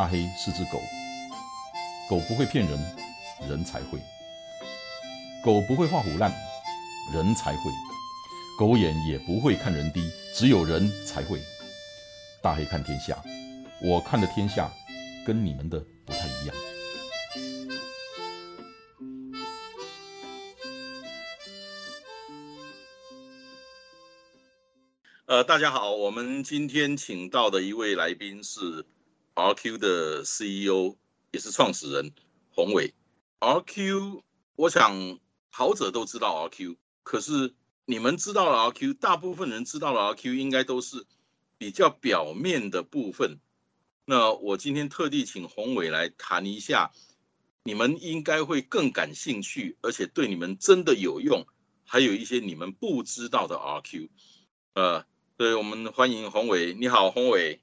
大黑是只狗，狗不会骗人，人才会；狗不会画虎烂，人才会；狗眼也不会看人低，只有人才会。大黑看天下，我看的天下跟你们的不太一样。呃，大家好，我们今天请到的一位来宾是 RQ 的 CEO，也是创始人洪伟。RQ，我想跑者都知道 RQ，可是你们知道了 RQ，大部分人知道了 RQ，应该都是比较表面的部分。那我今天特地请洪伟来谈一下，你们应该会更感兴趣，而且对你们真的有用，还有一些你们不知道的 RQ，呃。对我们欢迎洪伟，你好，洪伟。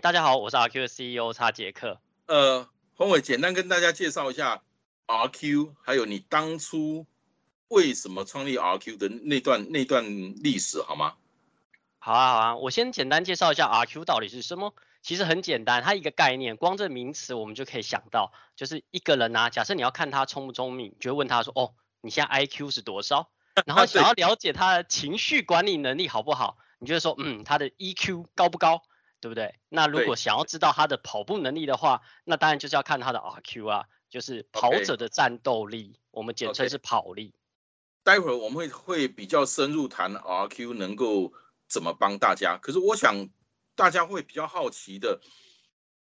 大家好，我是 RQ 的 CEO 查杰克。呃，洪伟，简单跟大家介绍一下 RQ，还有你当初为什么创立 RQ 的那段那段历史，好吗？好啊，好啊，我先简单介绍一下 RQ 到底是什么。其实很简单，它一个概念，光这名词我们就可以想到，就是一个人啊，假设你要看他聪不聪明，就会问他说，哦，你现在 IQ 是多少？然后 想要了解他的情绪管理能力好不好？你就会说，嗯，他的 EQ 高不高，对不对？那如果想要知道他的跑步能力的话，那当然就是要看他的 RQ 啊，就是跑者的战斗力，我们简称是跑力。待会儿我们会会比较深入谈 RQ 能够怎么帮大家。可是我想大家会比较好奇的，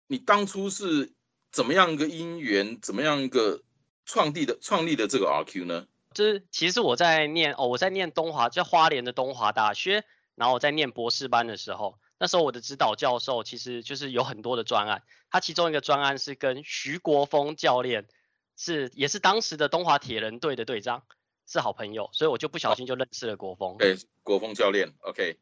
你当初是怎么样一个因缘，怎么样一个创立的创立的这个 RQ 呢？就是其实我在念哦，我在念东华，在花莲的东华大学。然后我在念博士班的时候，那时候我的指导教授其实就是有很多的专案，他其中一个专案是跟徐国峰教练，是也是当时的东华铁人队的队长，是好朋友，所以我就不小心就认识了国峰。对，国峰教练，OK。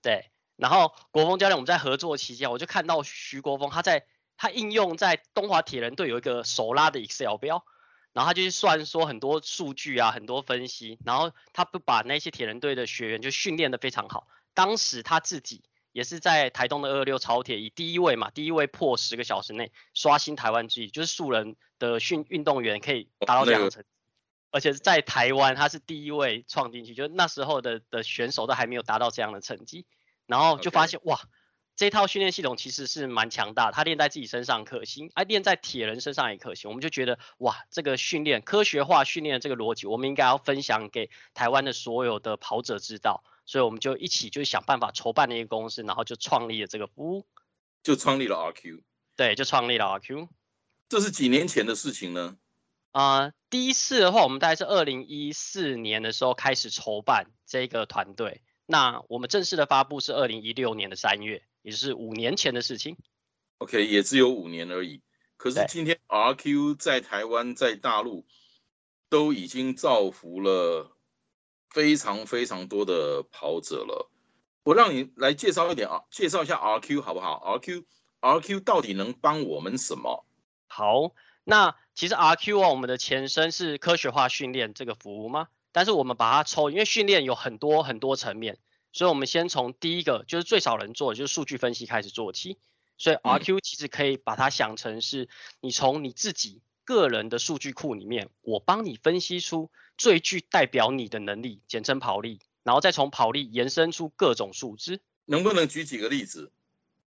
对，然后国峰教练我们在合作期间，我就看到徐国峰他在他应用在东华铁人队有一个手拉的 Excel 表。然后他就去算说很多数据啊，很多分析，然后他不把那些铁人队的学员就训练的非常好。当时他自己也是在台东的二六超铁以第一位嘛，第一位破十个小时内刷新台湾记录，就是素人的训运动员可以达到这样的成绩，而且在台湾他是第一位创进去，就那时候的的选手都还没有达到这样的成绩，然后就发现哇。这套训练系统其实是蛮强大，的，他练在自己身上可行，而练在铁人身上也可行。我们就觉得哇，这个训练科学化训练的这个逻辑，我们应该要分享给台湾的所有的跑者知道。所以我们就一起就想办法筹办了一个公司，然后就创立了这个服务，就创立了 RQ。对，就创立了 RQ。这是几年前的事情呢？啊，第一次的话，我们大概是二零一四年的时候开始筹办这个团队。那我们正式的发布是二零一六年的三月。也是五年前的事情，OK，也只有五年而已。可是今天 RQ 在台湾、在大陆都已经造福了非常非常多的跑者了。我让你来介绍一点啊，介绍一下 RQ 好不好？RQ，RQ 到底能帮我们什么？好，那其实 RQ 啊，我们的前身是科学化训练这个服务吗？但是我们把它抽，因为训练有很多很多层面。所以，我们先从第一个就是最少人做，就是数据分析开始做起。所以，RQ 其实可以把它想成是，你从你自己个人的数据库里面，我帮你分析出最具代表你的能力，简称跑力，然后再从跑力延伸出各种数值。能不能举几个例子？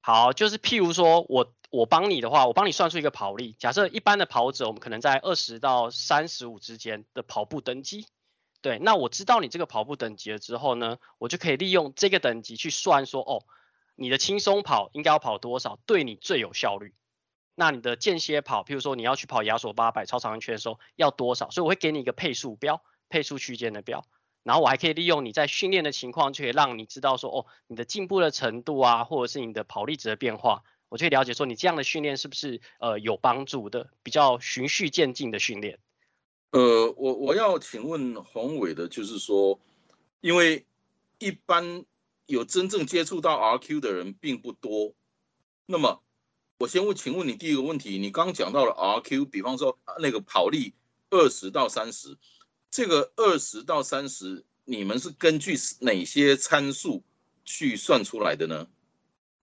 好，就是譬如说我我帮你的话，我帮你算出一个跑力。假设一般的跑者，我们可能在二十到三十五之间的跑步等级。对，那我知道你这个跑步等级了之后呢，我就可以利用这个等级去算说，哦，你的轻松跑应该要跑多少，对你最有效率。那你的间歇跑，譬如说你要去跑亚索八百超长圈的时候要多少，所以我会给你一个配速标，配速区间的标。然后我还可以利用你在训练的情况，就可以让你知道说，哦，你的进步的程度啊，或者是你的跑力值的变化，我就可以了解说你这样的训练是不是呃有帮助的，比较循序渐进的训练。呃，我我要请问宏伟的，就是说，因为一般有真正接触到 RQ 的人并不多。那么，我先问，请问你第一个问题，你刚讲到了 RQ，比方说那个跑力二十到三十，这个二十到三十，你们是根据哪些参数去算出来的呢？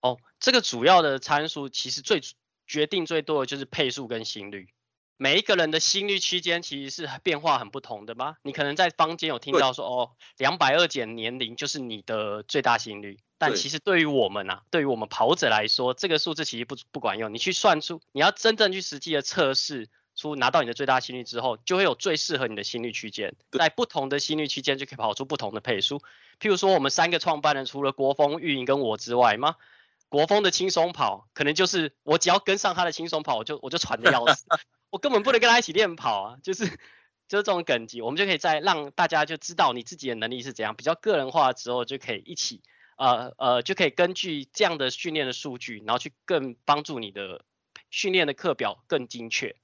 哦，这个主要的参数其实最决定最多的就是配速跟心率。每一个人的心率区间其实是变化很不同的吗？你可能在坊间有听到说，哦，两百二减年龄就是你的最大心率。但其实对于我们啊，对于我们跑者来说，这个数字其实不不管用。你去算出，你要真正去实际的测试出拿到你的最大心率之后，就会有最适合你的心率区间。在不同的心率区间就可以跑出不同的配速。譬如说，我们三个创办人除了国风、运营跟我之外吗？国风的轻松跑可能就是我只要跟上他的轻松跑，我就我就喘的要死。我根本不能跟他一起练跑啊，就是就是这种等级，我们就可以在让大家就知道你自己的能力是怎样，比较个人化之后就可以一起，呃呃，就可以根据这样的训练的数据，然后去更帮助你的训练的课表更精确。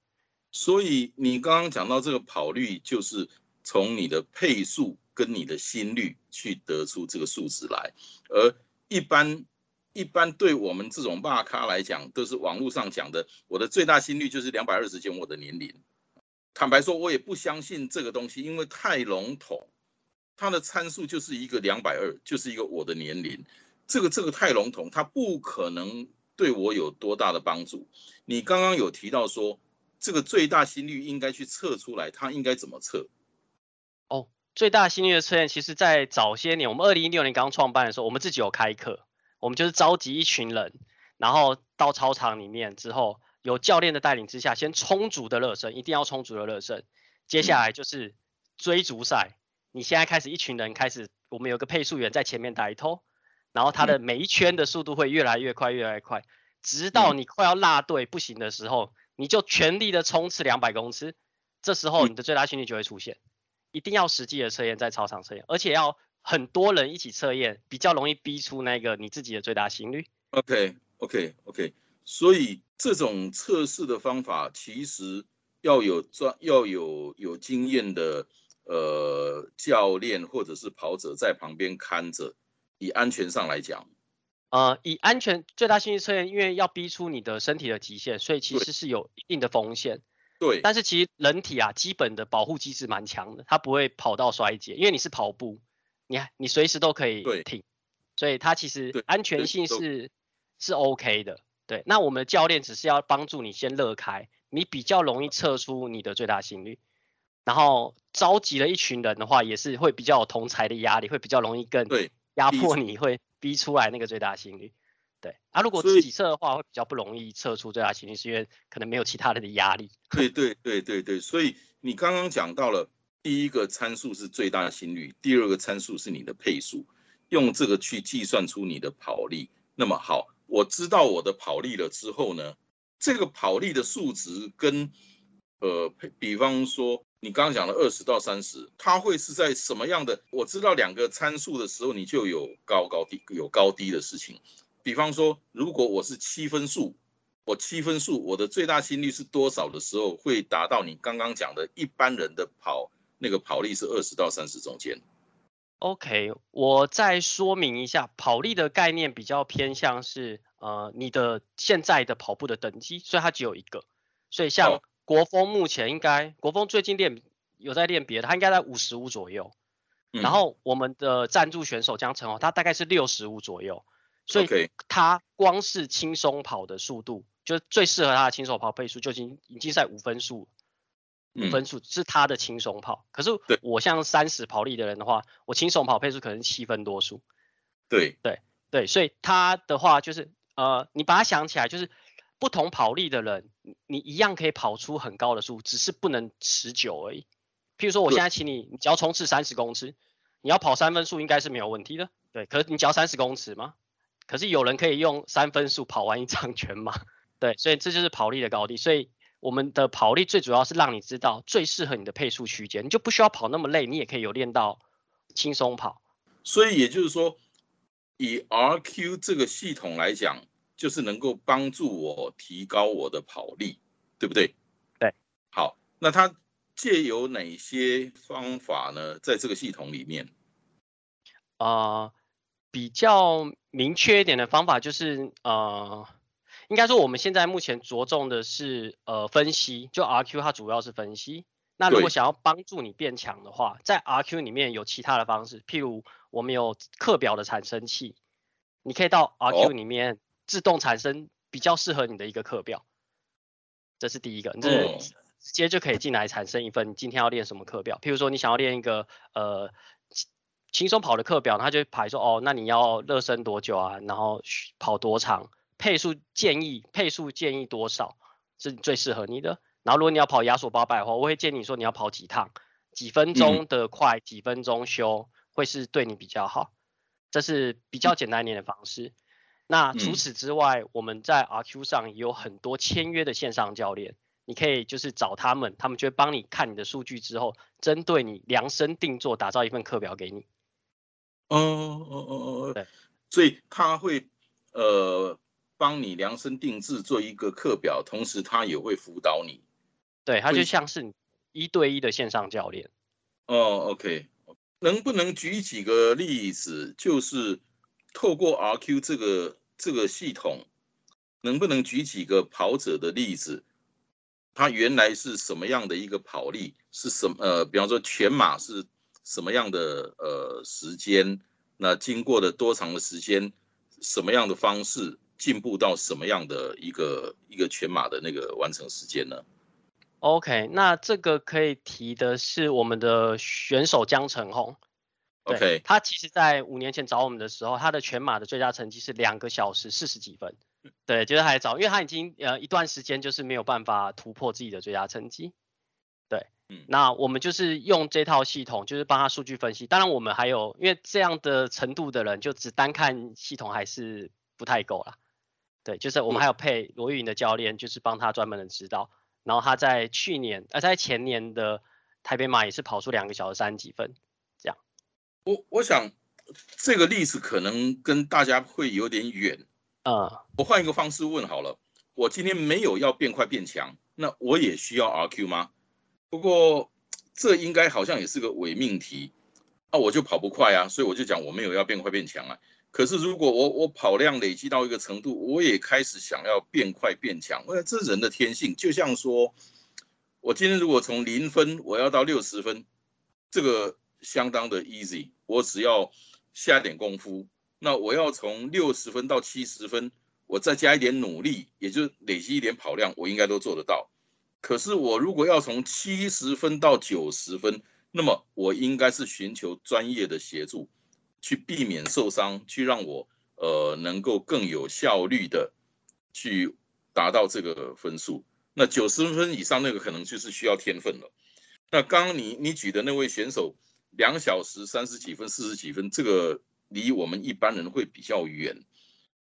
所以你刚刚讲到这个跑率，就是从你的配速跟你的心率去得出这个数值来，而一般。一般对我们这种骂咖来讲，都是网络上讲的。我的最大心率就是两百二十减我的年龄。坦白说，我也不相信这个东西，因为太笼统。它的参数就是一个两百二，就是一个我的年龄。这个这个太笼统，它不可能对我有多大的帮助。你刚刚有提到说，这个最大心率应该去测出来，它应该怎么测？哦，最大心率的测验，其实在早些年，我们二零一六年刚创办的时候，我们自己有开课。我们就是召集一群人，然后到操场里面之后，有教练的带领之下，先充足的热身，一定要充足的热身。接下来就是追逐赛，你现在开始一群人开始，我们有个配速员在前面带头，然后他的每一圈的速度会越来越快，越来越快，直到你快要落队不行的时候，你就全力的冲刺两百公尺，这时候你的最大心率就会出现。一定要实际的测验在操场测验，而且要。很多人一起测验，比较容易逼出那个你自己的最大心率。OK，OK，OK。所以这种测试的方法，其实要有专要有有经验的呃教练或者是跑者在旁边看着，以安全上来讲，呃，以安全最大心率测验，因为要逼出你的身体的极限，所以其实是有一定的风险。对。但是其实人体啊，基本的保护机制蛮强的，它不会跑到衰竭，因为你是跑步。你你随时都可以停，所以它其实安全性是是 OK 的。对，那我们的教练只是要帮助你先乐开，你比较容易测出你的最大心率。然后召集了一群人的话，也是会比较有同才的压力，会比较容易更压迫你，会逼出来那个最大心率。对，啊，如果自己测的话，会比较不容易测出最大心率，是因为可能没有其他人的压力。对对对对对，所以你刚刚讲到了。第一个参数是最大心率，第二个参数是你的配速，用这个去计算出你的跑力。那么好，我知道我的跑力了之后呢，这个跑力的数值跟呃，比方说你刚刚讲的二十到三十，它会是在什么样的？我知道两个参数的时候，你就有高高低有高低的事情。比方说，如果我是七分数，我七分数，我的最大心率是多少的时候，会达到你刚刚讲的一般人的跑。那个跑力是二十到三十中间。OK，我再说明一下，跑力的概念比较偏向是呃你的现在的跑步的等级，所以它只有一个。所以像国风目前应该，国风最近练有在练别的，他应该在五十五左右。然后我们的赞助选手江成哦，他大概是六十五左右。所以他光是轻松跑的速度，就最适合他的轻松跑配速就已经已经在五分数。分数是他的轻松跑，可是我像三十跑力的人的话，我轻松跑配速可能七分多数。对对对，所以他的话就是呃，你把它想起来，就是不同跑力的人，你一样可以跑出很高的速，只是不能持久而已。譬如说，我现在请你，你只要冲刺三十公尺，你要跑三分速应该是没有问题的。对，可是你只要三十公尺吗？可是有人可以用三分速跑完一场全马。对，所以这就是跑力的高低。所以。我们的跑力最主要是让你知道最适合你的配速区间，你就不需要跑那么累，你也可以有练到轻松跑。所以也就是说，以 RQ 这个系统来讲，就是能够帮助我提高我的跑力，对不对？对。好，那它借有哪些方法呢？在这个系统里面，啊，比较明确一点的方法就是呃。应该说，我们现在目前着重的是呃分析，就 RQ 它主要是分析。那如果想要帮助你变强的话，在 RQ 里面有其他的方式，譬如我们有课表的产生器，你可以到 RQ 里面自动产生比较适合你的一个课表。这是第一个，你直接就可以进来产生一份你今天要练什么课表。譬如说你想要练一个呃轻轻松跑的课表，它就排说哦，那你要热身多久啊？然后需跑多长？配速建议配速建议多少是最适合你的？然后如果你要跑压缩八百的话，我会建议你说你要跑几趟，几分钟的快，几分钟休，会是对你比较好。这是比较简单一点的方式。那除嗯此之外，我们在 RQ 上也有很多签约的线上教练，你可以就是找他们，他们就会帮你看你的数据之后，针对你量身定做，打造一份课表给你。哦哦哦哦，对，所以他会呃帮你量身定制做一个课表，同时他也会辅导你。对，他就像是你一对一的线上教练。哦，OK，能不能举几个例子？就是透过 RQ 这个这个系统，能不能举几个跑者的例子？他原来是什么样的一个跑力？是什么？呃，比方说全马是什么样的呃时间？那经过了多长的时间？什么样的方式进步到什么样的一个一个全马的那个完成时间呢？OK，那这个可以提的是我们的选手江晨宏。对 OK 他其实在五年前找我们的时候，他的全马的最佳成绩是两个小时四十几分。对，就是还早，因为他已经呃一段时间就是没有办法突破自己的最佳成绩。对，嗯那我们就是用这套系统，就是帮他数据分析。当然，我们还有因为这样的程度的人，就只单看系统还是不太够啦。对，就是我们嗯还有配罗玉莹的教练，就是帮他专门的指导。然后他在去年，呃，在前年的台北马也是跑出两个小时三十几分。我我想这个例子可能跟大家会有点远，啊，我换一个方式问好了，我今天没有要变快变强，那我也需要 RQ 吗？不过这应该好像也是个伪命题啊，我就跑不快啊，所以我就讲我没有要变快变强啊。可是如果我我跑量累积到一个程度，我也开始想要变快变强，我想这人的天性，就像说，我今天如果从零分我要到六十分，这个相当的 easy，我只要下点功夫，那我要从六十分到七十分，我再加一点努力，也就是累积一点跑量，我应该都做得到。可是我如果要从七十分到九十分，那么我应该是寻求专业的协助，去避免受伤，去让我呃能够更有效率的去达到这个分数。那九十分以上那个可能就是需要天分了。那刚刚你你举的那位选手，两小时三十几分、四十几分，这个离我们一般人会比较远。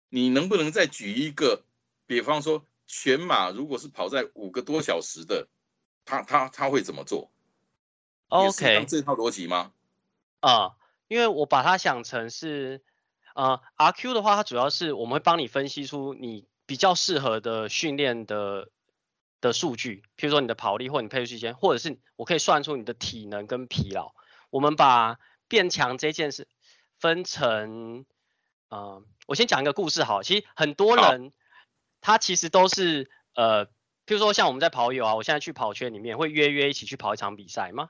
你能不能再举一个，比方说全马如果是跑在五个多小时的，他他他会怎么做 OK，这套逻辑吗？啊、因为我把它想成是，呃，RQ 的话，它主要是我们会帮你分析出你比较适合的训练的的数据，譬如说你的跑力或你配速时间，或者是我可以算出你的体能跟疲劳。我们把变强这件事分成，呃，我先讲一个故事好了，其实很多人他其实都是呃，譬如说像我们在跑友啊，我现在去跑圈里面会约约一起去跑一场比赛嘛。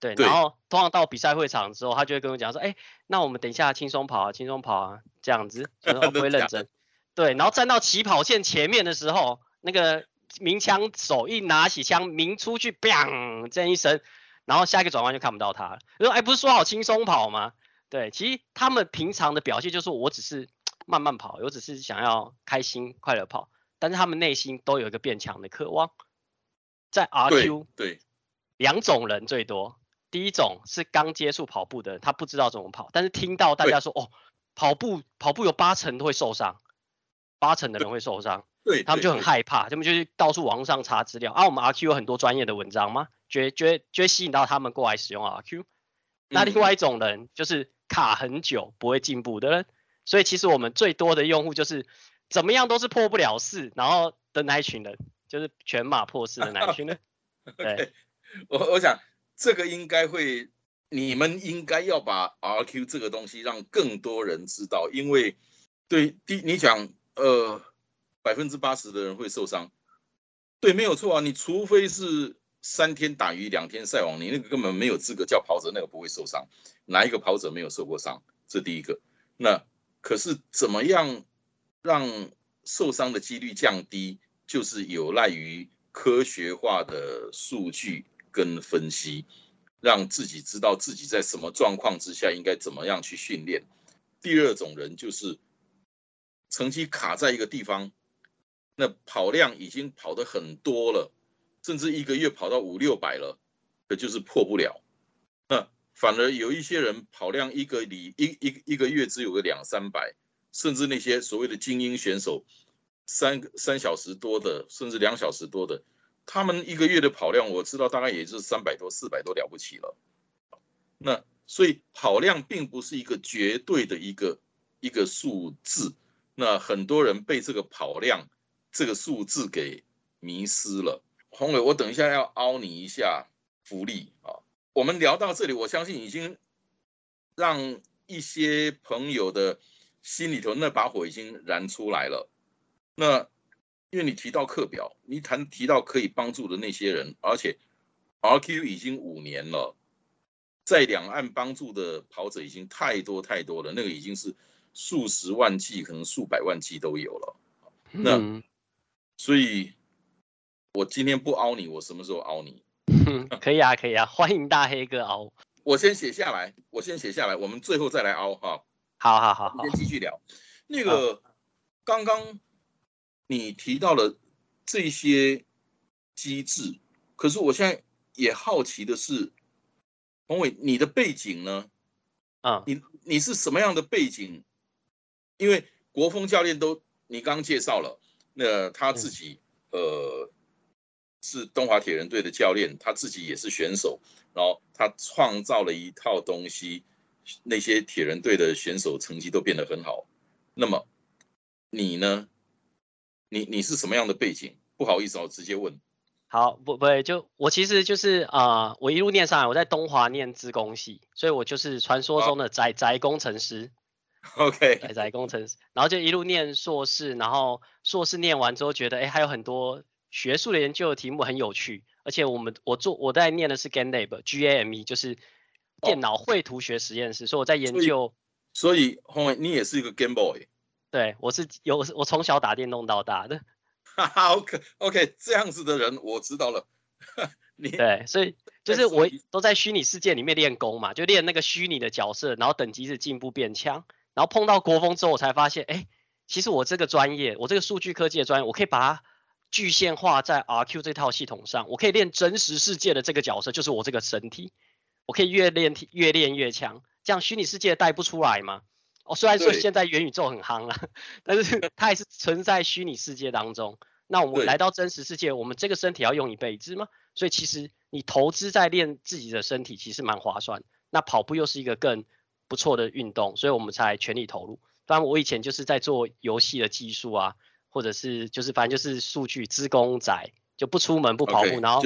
对，然后通常到比赛会场之后，他就会跟我讲说，哎，那我们等一下轻松跑啊，轻松跑啊，这样子，就是 哦不会认真。对，然后站到起跑线前面的时候，那个鸣枪手一拿起枪鸣出去，bang 这样一声，然后下一个转弯就看不到他了。就说，哎，不是说好轻松跑吗？对，其实他们平常的表现就是我只是慢慢跑，我只是想要开心快乐跑，但是他们内心都有一个变强的渴望。在对 RQ 对，两种人最多，第一种是刚接触跑步的人，他不知道怎么跑，但是听到大家说哦，跑步跑步有八成都会受伤，八成的人会受伤，对，他们就很害怕，他们就是到处网上查资料啊。我们 RQ 有很多专业的文章吗？觉得觉得就会吸引到他们过来使用 RQ。那另嗯外一种人就是卡很久不会进步的人，所以其实我们最多的用户就是怎么样都是破不了四，然后的那一群人，就是全马破四的那一群人。对我我想这个应该会，你们应该要把 RQ 这个东西让更多人知道，因为对第你讲呃百分之八十的人会受伤，对，没有错啊，你除非是三天打鱼两天晒网，你那个根本没有资格叫跑者，那个不会受伤，哪一个跑者没有受过伤？这第一个。那可是怎么样让受伤的几率降低，就是有赖于科学化的数据跟分析，让自己知道自己在什么状况之下应该怎么样去训练。第二种人就是成绩卡在一个地方，那跑量已经跑得很多了，甚至一个月跑到五六百了，可就是破不了。那反而有一些人跑量一个里一一一个月只有个两三百，甚至那些所谓的精英选手。三个三小时多的，甚至两小时多的，他们一个月的跑量，我知道大概也就是三百多、四百多了不起了。那所以跑量并不是一个绝对的一个一个数字。那很多人被这个跑量这个数字给迷失了。宏伟，我等一下要凹你一下福利啊！我们聊到这里，我相信已经让一些朋友的心里头那把火已经燃出来了。那，因为你提到课表，你谈提到可以帮助的那些人，而且 RQ 已经五年了，在两岸帮助的跑者已经太多太多了，那个已经是数十万计，可能数百万计都有了。那，所以，我今天不凹你，我什么时候凹你？可以啊，可以啊，欢迎大黑哥凹。我先写下来，我先写下来，我们最后再来凹哈。好好好，先继续聊。那个刚刚。你提到了这些机制，可是我现在也好奇的是，洪伟，你的背景呢？啊，你你是什么样的背景？因为国风教练都你刚介绍了，那他自己呃是东华铁人队的教练，他自己也是选手，然后他创造了一套东西，那些铁人队的选手成绩都变得很好。那么你呢？你你是什么样的背景？不好意思，我直接问。好，不不，就我其实就是啊，我一路念上来，我在东华念资工系，所以我就是传说中的宅宅工程师。OK，宅宅工程师，然后就一路念硕士，然后硕士念完之后觉得，哎，还有很多学术的研究的题目很有趣，而且我们我做我在念的是 Game Lab，G A M E，就是电脑绘图学实验室，所以我在研究。所以洪伟，你也是一个 Game Boy。对，我是有我从小打电动到大的。哈哈，OK OK，这样子的人我知道了。你对，所以 就是我都在虚拟世界里面练功嘛，就练那个虚拟的角色，然后等级是进步变强，然后碰到国风之后，我才发现，哎，其实我这个专业，我这个数据科技的专业，我可以把它具现化在 RQ 这套系统上，我可以练真实世界的这个角色，就是我这个身体，我可以越练越练越强，这样虚拟世界带不出来吗？哦，虽然说现在元宇宙很夯了，但是它还是存在虚拟世界当中。那我们来到真实世界，我们这个身体要用一辈子吗？所以其实你投资在练自己的身体，其实蛮划算。那跑步又是一个更不错的运动，所以我们才全力投入。当然，我以前就是在做游戏的技术啊，或者是就是反正就是数据资工仔，就不出门不跑步，然后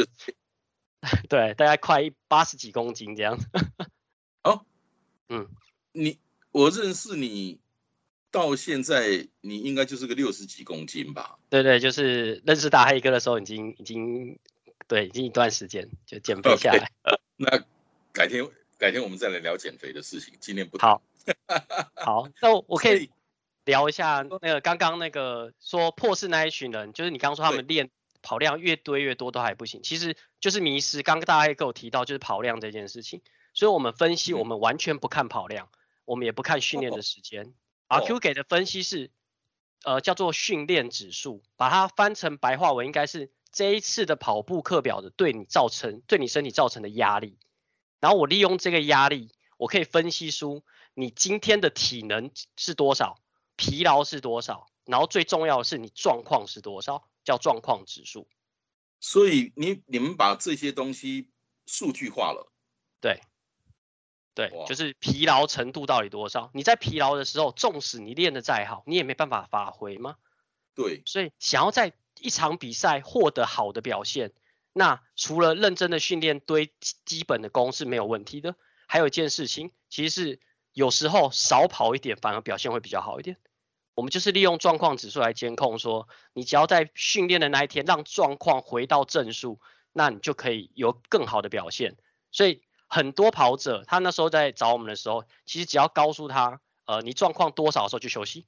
对大概快八十几公斤这样。哦，嗯，你。我认识你到现在，你应该就是个六十几公斤吧？对对，就是认识大黑哥的时候，已经已经对，已经一段时间就减肥下来。那改天改天我们再来聊减肥的事情，今天不好。好，那我可以聊一下那个刚刚那个说破事那一群人，就是你刚刚说他们练跑量越堆越多都还不行，其实就是迷失。刚刚大黑哥有提到就是跑量这件事情，所以我们分析，我们完全不看跑量。我们也不看训练的时间，RQ 给的分析是，呃，叫做训练指数，把它翻成白话文，应该是这一次的跑步课表的对你造成对你身体造成的压力，然后我利用这个压力，我可以分析出你今天的体能是多少，疲劳是多少，然后最重要的是你状况是多少，叫状况指数。所以你你们把这些东西数据化了，对。对，就是疲劳程度到底多少？你在疲劳的时候，纵使你练得再好，你也没办法发挥吗？对，所以想要在一场比赛获得好的表现，那除了认真的训练堆基本的功是没有问题的。还有一件事情，其实是有时候少跑一点，反而表现会比较好一点。我们就是利用状况指数来监控，说你只要在训练的那一天让状况回到正数，那你就可以有更好的表现。所以。很多跑者，他那时候在找我们的时候，其实只要告诉他，呃，你状况多少的时候就休息。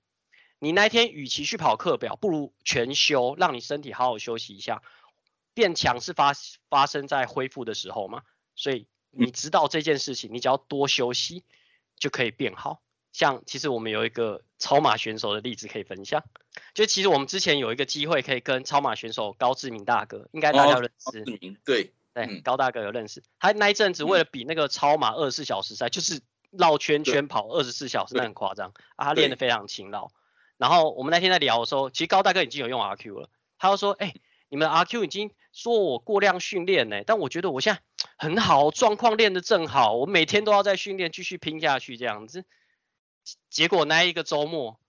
你那天与其去跑课表，不如全休，让你身体好好休息一下。变强是发发生在恢复的时候嘛，所以你知道这件事情，你只要多休息就可以变好。像其实我们有一个超马选手的例子可以分享，就其实我们之前有一个机会可以跟超马选手高志明大哥，应该大家认识，志明对对，高大哥有认识，他那一阵子为了比那个超马二十四小时赛，就是绕圈圈跑二十四小时，那很夸张。啊，他练得非常勤劳。然后我们那天在聊的时候，其实高大哥已经有用 RQ 了，他就说，哎，你们 RQ 已经说我过量训练呢，但我觉得我现在 很好，状况练得正好，我每天都要在训练，继续拼下去这样子。结果那一个周末，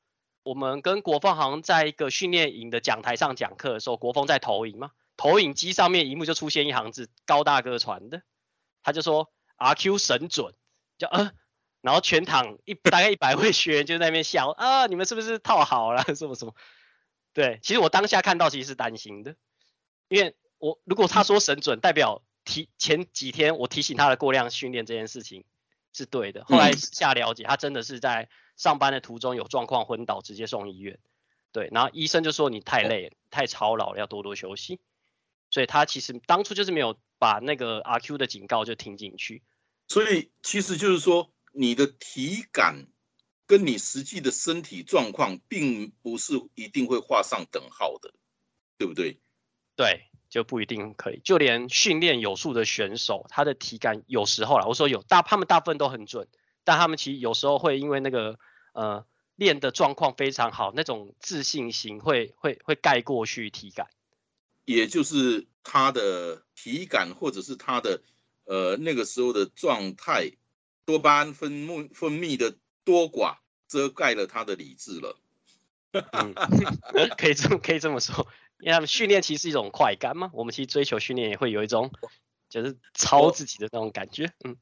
我们跟国凤好像在一个训练营的讲台上讲课的时候，国凤在投影嘛，投影机上面一幕就出现一行字，高大哥传的，他就说 RQ 神准，就呃，然后全场一大概一百位学员就在那边笑啊，你们是不是套好了 什么什么？对，其实我当下看到其实是担心的，因为我如果他说神准，代表提前几天我提醒他的过量训练这件事情。是对的。后来下了解，他真的是在上班的途中有状况昏倒，直接送医院。对，然后医生就说你太累了、太操劳了，要多多休息。所以他其实当初就是没有把那个阿 Q 的警告就听进去。所以其实就是说，你的体感跟你实际的身体状况，并不是一定会画上等号的，对不对？对。就不一定可以，就连训练有素的选手，他的体感有时候啦，我说有大，他们大部分都很准，但他们其实有时候会因为那个呃练的状况非常好，那种自信心会会会盖过去体感，也就是他的体感或者是他的呃那个时候的状态，多巴胺分泌分泌的多寡遮盖了他的理智了，可以这么可以这么说。因为他们训练其实是一种快感嘛，我们其实追求训练也会有一种就是超自己的那种感觉。嗯，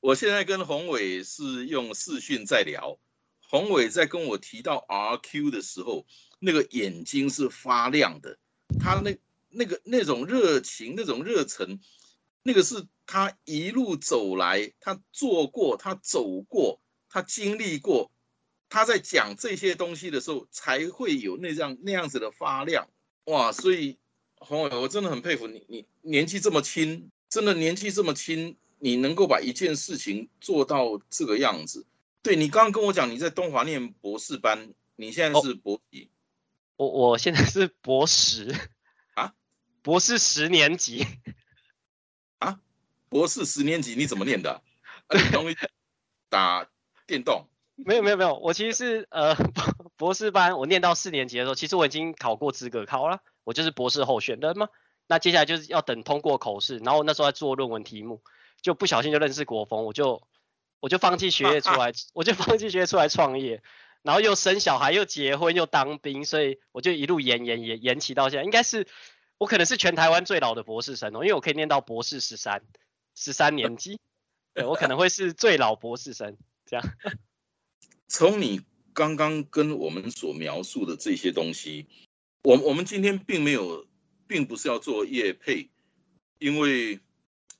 我现在跟宏伟是用视讯在聊，宏伟在跟我提到 RQ 的时候，那个眼睛是发亮的，他那那个那种热情、那种热忱，那个是他一路走来，他做过、他走过、他经历过，他在讲这些东西的时候，才会有那样那样子的发亮。哇，所以洪伟，我真的很佩服你，你年纪这么轻，真的年纪这么轻，你能够把一件事情做到这个样子。对你刚刚跟我讲，你在东华念博士班，你现在是博几？我我现在是博士啊，博士十年级啊，博士十年级你怎么念的？容易打电动。没有没有没有，我其实是呃博士班，我念到四年级的时候，其实我已经考过资格考了，我就是博士候选人嘛。那接下来就是要等通过口试，然后那时候在做论文题目，就不小心就认识国风，我就我就放弃学业出来，我就放弃学业出来创业，然后又生小孩又结婚又当兵，所以我就一路延延延延期到现在，应该是我可能是全台湾最老的博士生哦，因为我可以念到博士十三十三年级，对我可能会是最老博士生这样。从你刚刚跟我们所描述的这些东西，我我们今天并没有，并不是要做业配，因为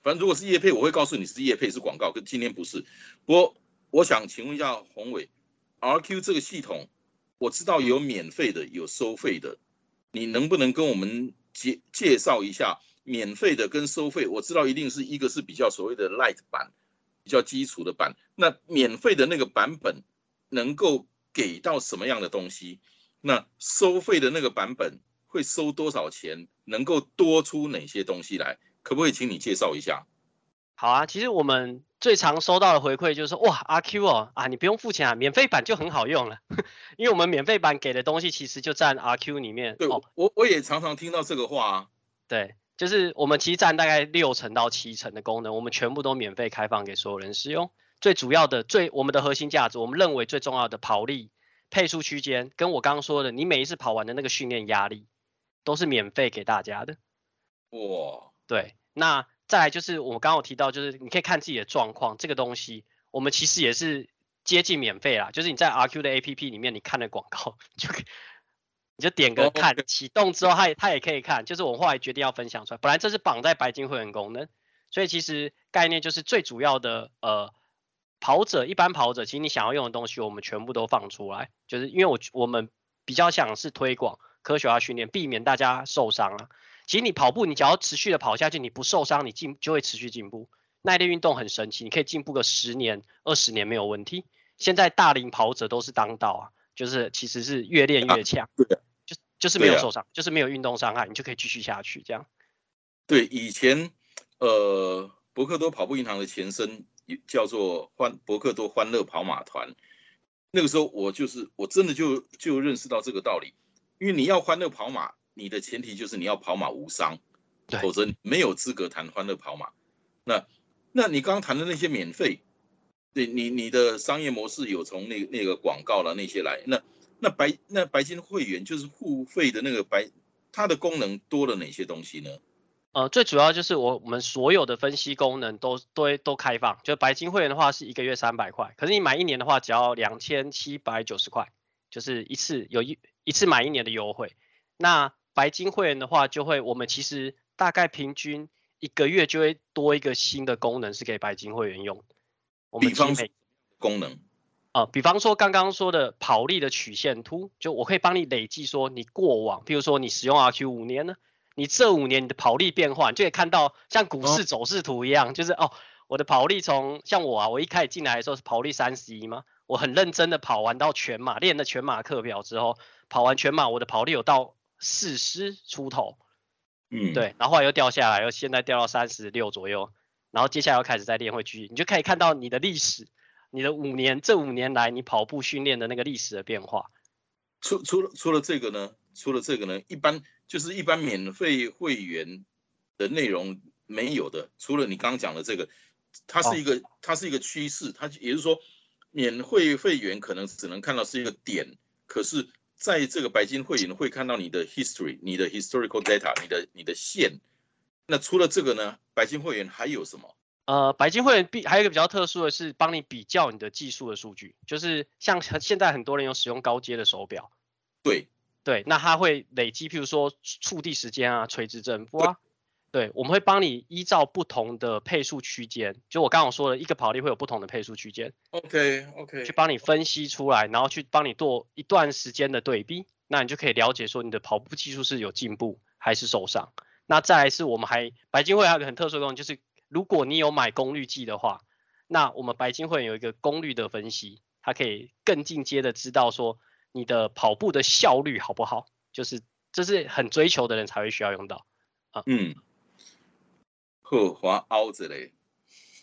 反正如果是业配，我会告诉你是业配是广告，跟今天不是。不过我想请问一下宏伟，RQ 这个系统，我知道有免费的，有收费的，你能不能跟我们介介绍一下免费的跟收费？我知道一定是一个是比较所谓的 light 版，比较基础的版，那免费的那个版本。能够给到什么样的东西？那收费的那个版本会收多少钱？能够多出哪些东西来？可不可以请你介绍一下？好啊，其实我们最常收到的回馈就是说，哇，阿 Q 哦，啊，你不用付钱啊，免费版就很好用了，因为我们免费版给的东西其实就占阿 Q 里面。对，我我也常常听到这个话啊。对，就是我们其实占大概六成到七成的功能，我们全部都免费开放给所有人使用。最主要的、最我们的核心价值，我们认为最重要的跑力配速区间，跟我刚刚说的，你每一次跑完的那个训练压力，都是免费给大家的。哇，对，那再来就是我刚刚有提到，就是你可以看自己的状况，这个东西我们其实也是接近免费啦。就是你在 RQ 的 APP 里面，你看的广告就你就点个看，启动之后它它也可以看。就是我后来决定要分享出来，本来这是绑在白金会员功能，所以其实概念就是最主要的呃。跑者一般跑者，其实你想要用的东西，我们全部都放出来，就是因为我我们比较想是推广科学化训练，避免大家受伤啊。其实你跑步，你只要持续的跑下去，你不受伤，你进就会持续进步。耐力运动很神奇，你可以进步个十年、二十年没有问题。现在大龄跑者都是当道啊，就是其实是越练越强，就就是没有受伤，就是没有运动伤害，你就可以继续下去这样。对，以前呃，博克多跑步银行的前身叫做欢博克多欢乐跑马团，那个时候我就是我真的就就认识到这个道理，因为你要欢乐跑马，你的前提就是你要跑马无伤，否则没有资格谈欢乐跑马。那那你刚刚谈的那些免费，对你你的商业模式有从那那个广告了那些来，那那白那白金会员就是付费的那个白，它的功能多了哪些东西呢？呃，最主要就是我我们所有的分析功能都都都开放，就白金会员的话是一个月三百块，可是你买一年的话只要两千七百九十块，就是一次有一一次买一年的优惠。那白金会员的话就会，我们其实大概平均一个月就会多一个新的功能是给白金会员用。我们方每功能啊，比方说刚刚说的跑力的曲线图，就我可以帮你累计说你过往，比如说你使用 RQ 五年呢。你这五年你的跑力变化，你就可以看到像股市走势图一样，就是哦，我的跑力从像我啊，我一开始进来的时候是跑力三十一吗？我很认真的跑完到全马，练了全马课表之后，跑完全马，我的跑力有到四十出头，嗯，对，然后后来又掉下来，又现在掉到三十六左右，然后接下来又开始再练回去，你就可以看到你的历史，你的五年这五年来你跑步训练的那个历史的变化。除除了除了这个呢？除了这个呢？一般。就是一般免费会员的内容没有的，除了你刚刚讲的这个，它是一个它是一个趋势，它也就是说，免费会员可能只能看到是一个点，可是在这个白金会员会看到你的 history，你的 historical data，你的你的线。那除了这个呢，白金会员还有什么？呃，白金会员比还有一个比较特殊的是，帮你比较你的技术的数据，就是像现在很多人有使用高阶的手表，对。对，那它会累积，譬如说触地时间啊、垂直振幅啊，对，我们会帮你依照不同的配速区间，就我刚刚说的一个跑力会有不同的配速区间，OK OK，去帮你分析出来，然后去帮你做一段时间的对比，那你就可以了解说你的跑步技术是有进步还是受伤。那再来是我们还白金会还有个很特殊的功能，就是如果你有买功率计的话，那我们白金会有一个功率的分析，它可以更进阶的知道说。你的跑步的效率好不好？就是这是很追求的人才会需要用到啊。嗯，荷华凹子嘞，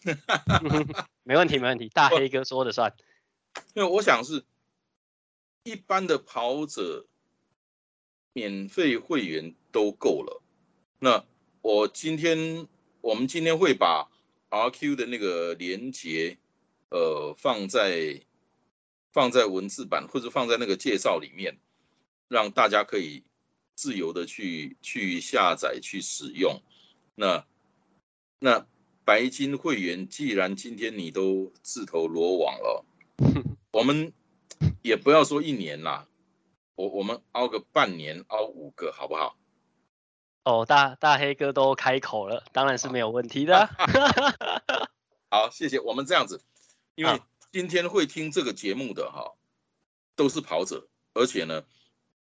没问题没问题，大黑哥说的算。因为我想是一般的跑者免费会员都够了。那我今天我们今天会把 RQ 的那个连接呃放在。放在文字版或者放在那个介绍里面，让大家可以自由的去去下载去使用。那那白金会员，既然今天你都自投罗网了，我们也不要说一年啦，我我们熬个半年，熬五个好不好？哦，大大黑哥都开口了，当然是没有问题的。好，谢谢。我们这样子，因为。今天会听这个节目的哈，都是跑者，而且呢，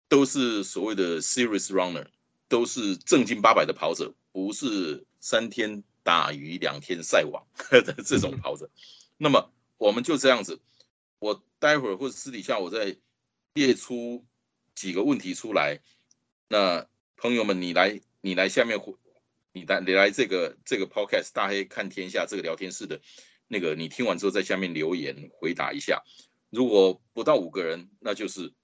都是所谓的 serious runner，都是正经八百的跑者，不是三天打鱼两天晒网的 这种跑者。那么我们就这样子，我待会儿或者私底下我再列出几个问题出来。那朋友们，你来，你来下面，你来，你来这个这个 podcast 大黑看天下这个聊天室的。那个你听完之后在下面留言回答一下，如果不到五个人，那就是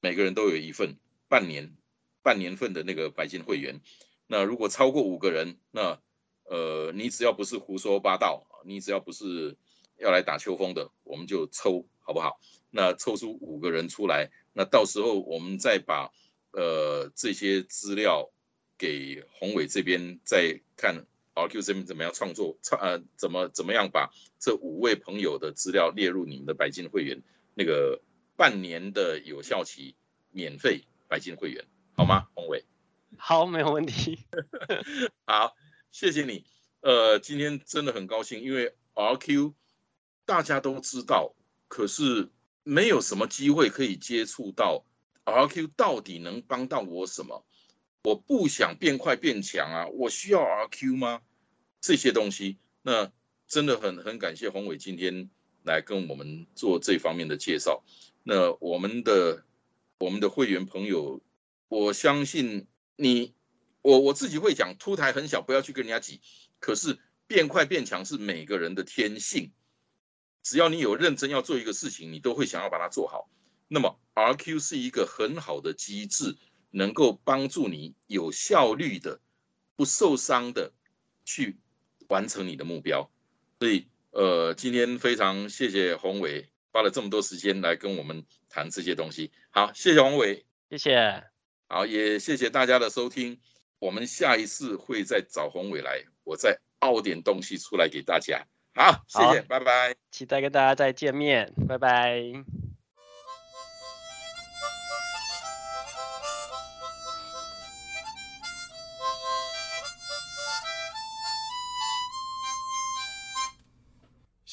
每个人都有一份半年半年份的那个白金会员。那如果超过五个人，那呃你只要不是胡说八道，你只要不是要来打秋风的，我们就抽好不好？那抽出五个人出来，那到时候我们再把呃这些资料给宏伟这边再看。RQ 这边怎么样创作？创呃，怎么怎么样把这五位朋友的资料列入你们的白金会员？那个半年的有效期，免费白金会员，好吗？洪伟，好，没有问题。好，谢谢你。呃，今天真的很高兴，因为 RQ 大家都知道，可是没有什么机会可以接触到 RQ 到底能帮到我什么。我不想变快变强啊，我需要 RQ 吗？这些东西，那真的很很感谢宏伟今天来跟我们做这方面的介绍。那我们的我们的会员朋友，我相信你，我我自己会讲，凸台很小，不要去跟人家挤。可是变快变强是每个人的天性，只要你有认真要做一个事情，你都会想要把它做好。那么 RQ 是一个很好的机制，能够帮助你有效率的、不受伤的去完成你的目标。所以，呃，今天非常谢谢宏伟花了这么多时间来跟我们谈这些东西。好，谢谢宏伟，谢谢。好，也谢谢大家的收听。我们下一次会再找宏伟来，我再凹点东西出来给大家。好，谢谢，拜拜。期待跟大家再见面，拜拜。